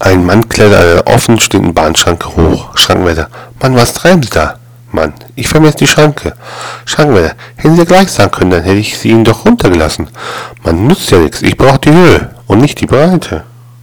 Ein Mann klettert an einer offenstehenden Bahnschranke hoch. Schrankenwärter. Mann, was treiben Sie da? Mann, ich vermesse die Schranke. Schrankenwärter. Hätten Sie gleich sagen können, dann hätte ich sie Ihnen doch runtergelassen. Man nützt ja nichts. Ich brauche die Höhe und nicht die Breite.